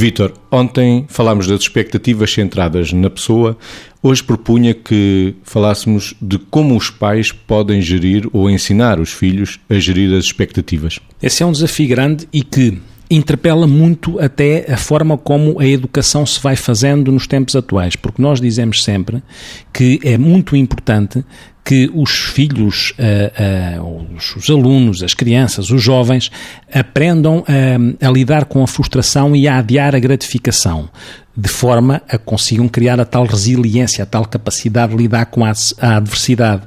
Vítor, ontem falámos das expectativas centradas na pessoa. Hoje propunha que falássemos de como os pais podem gerir ou ensinar os filhos a gerir as expectativas. Esse é um desafio grande e que interpela muito até a forma como a educação se vai fazendo nos tempos atuais, porque nós dizemos sempre que é muito importante que os filhos, uh, uh, os, os, alunos, as crianças, os jovens, aprendam a, a lidar com a frustração e a adiar a gratificação, de forma a consigam criar a tal resiliência, a tal capacidade de lidar com a, a adversidade.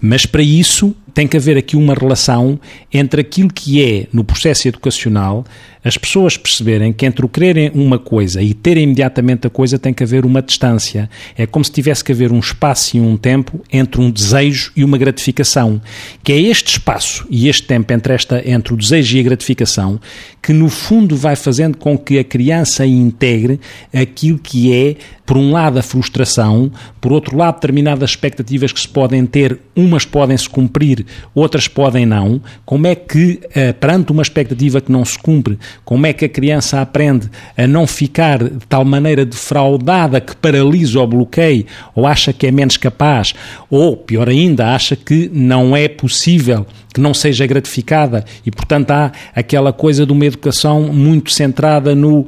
Mas para isso tem que haver aqui uma relação entre aquilo que é, no processo educacional, as pessoas perceberem que entre o quererem uma coisa e terem imediatamente a coisa tem que haver uma distância. É como se tivesse que haver um espaço e um tempo entre um desejo e uma gratificação. Que é este espaço e este tempo entre, esta, entre o desejo e a gratificação que, no fundo, vai fazendo com que a criança integre aquilo que é, por um lado, a frustração, por outro lado, determinadas expectativas que se podem ter, umas podem se cumprir, outras podem não. Como é que, eh, perante uma expectativa que não se cumpre, como é que a criança aprende a não ficar de tal maneira defraudada que paralisa ou bloqueia, ou acha que é menos capaz, ou, pior ainda, acha que não é possível que não seja gratificada e, portanto, há aquela coisa de uma educação muito centrada no uh,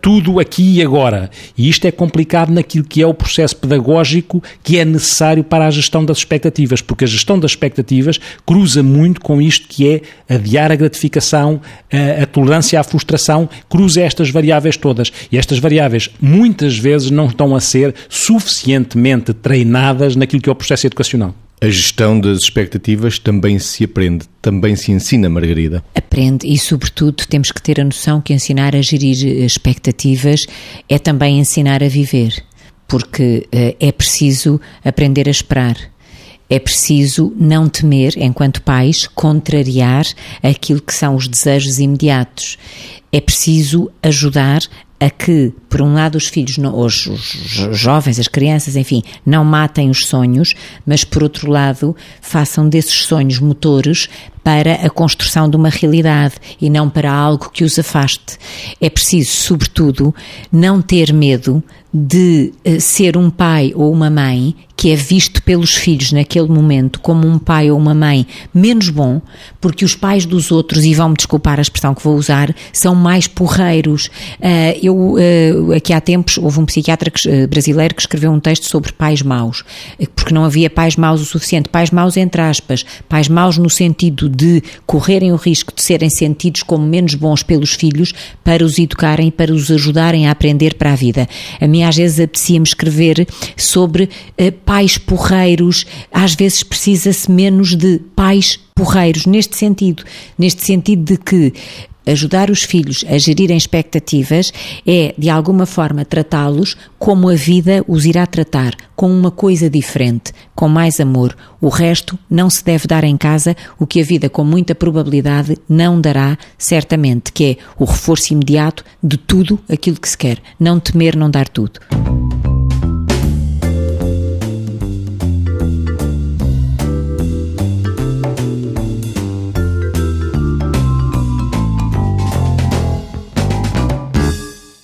tudo aqui e agora. E isto é complicado naquilo que é o processo pedagógico que é necessário para a gestão das expectativas, porque a gestão das expectativas cruza muito com isto que é adiar a gratificação, a, a tolerância à frustração, cruza estas variáveis todas. E estas variáveis muitas vezes não estão a ser suficientemente treinadas naquilo que é o processo educacional. A gestão das expectativas também se aprende, também se ensina, Margarida. Aprende e, sobretudo, temos que ter a noção que ensinar a gerir expectativas é também ensinar a viver, porque uh, é preciso aprender a esperar. É preciso não temer, enquanto pais, contrariar aquilo que são os desejos imediatos. É preciso ajudar a que, por um lado, os filhos, os, os, jovens, as crianças, enfim, não matem os sonhos, mas, por outro lado, façam desses sonhos motores para a construção de uma realidade e não para algo que os afaste. É preciso, sobretudo, não ter medo de uh, ser um pai ou uma mãe que é visto pelos filhos naquele momento como um pai ou uma mãe menos bom, porque os pais dos outros, e vão-me desculpar a expressão que vou usar, são mais porreiros. Uh, eu, uh, aqui há tempos, houve um psiquiatra que, brasileiro que escreveu um texto sobre pais maus, porque não havia pais maus o suficiente. Pais maus, entre aspas, pais maus no sentido de correrem o risco de serem sentidos como menos bons pelos filhos para os educarem e para os ajudarem a aprender para a vida. A mim às vezes apetecia-me escrever sobre pais porreiros, às vezes precisa-se menos de pais porreiros, neste sentido, neste sentido de que ajudar os filhos a gerirem expectativas é, de alguma forma, tratá-los como a vida os irá tratar, com uma coisa diferente, com mais amor. O resto não se deve dar em casa, o que a vida, com muita probabilidade, não dará, certamente, que é o reforço imediato de tudo aquilo que se quer. Não temer não dar tudo.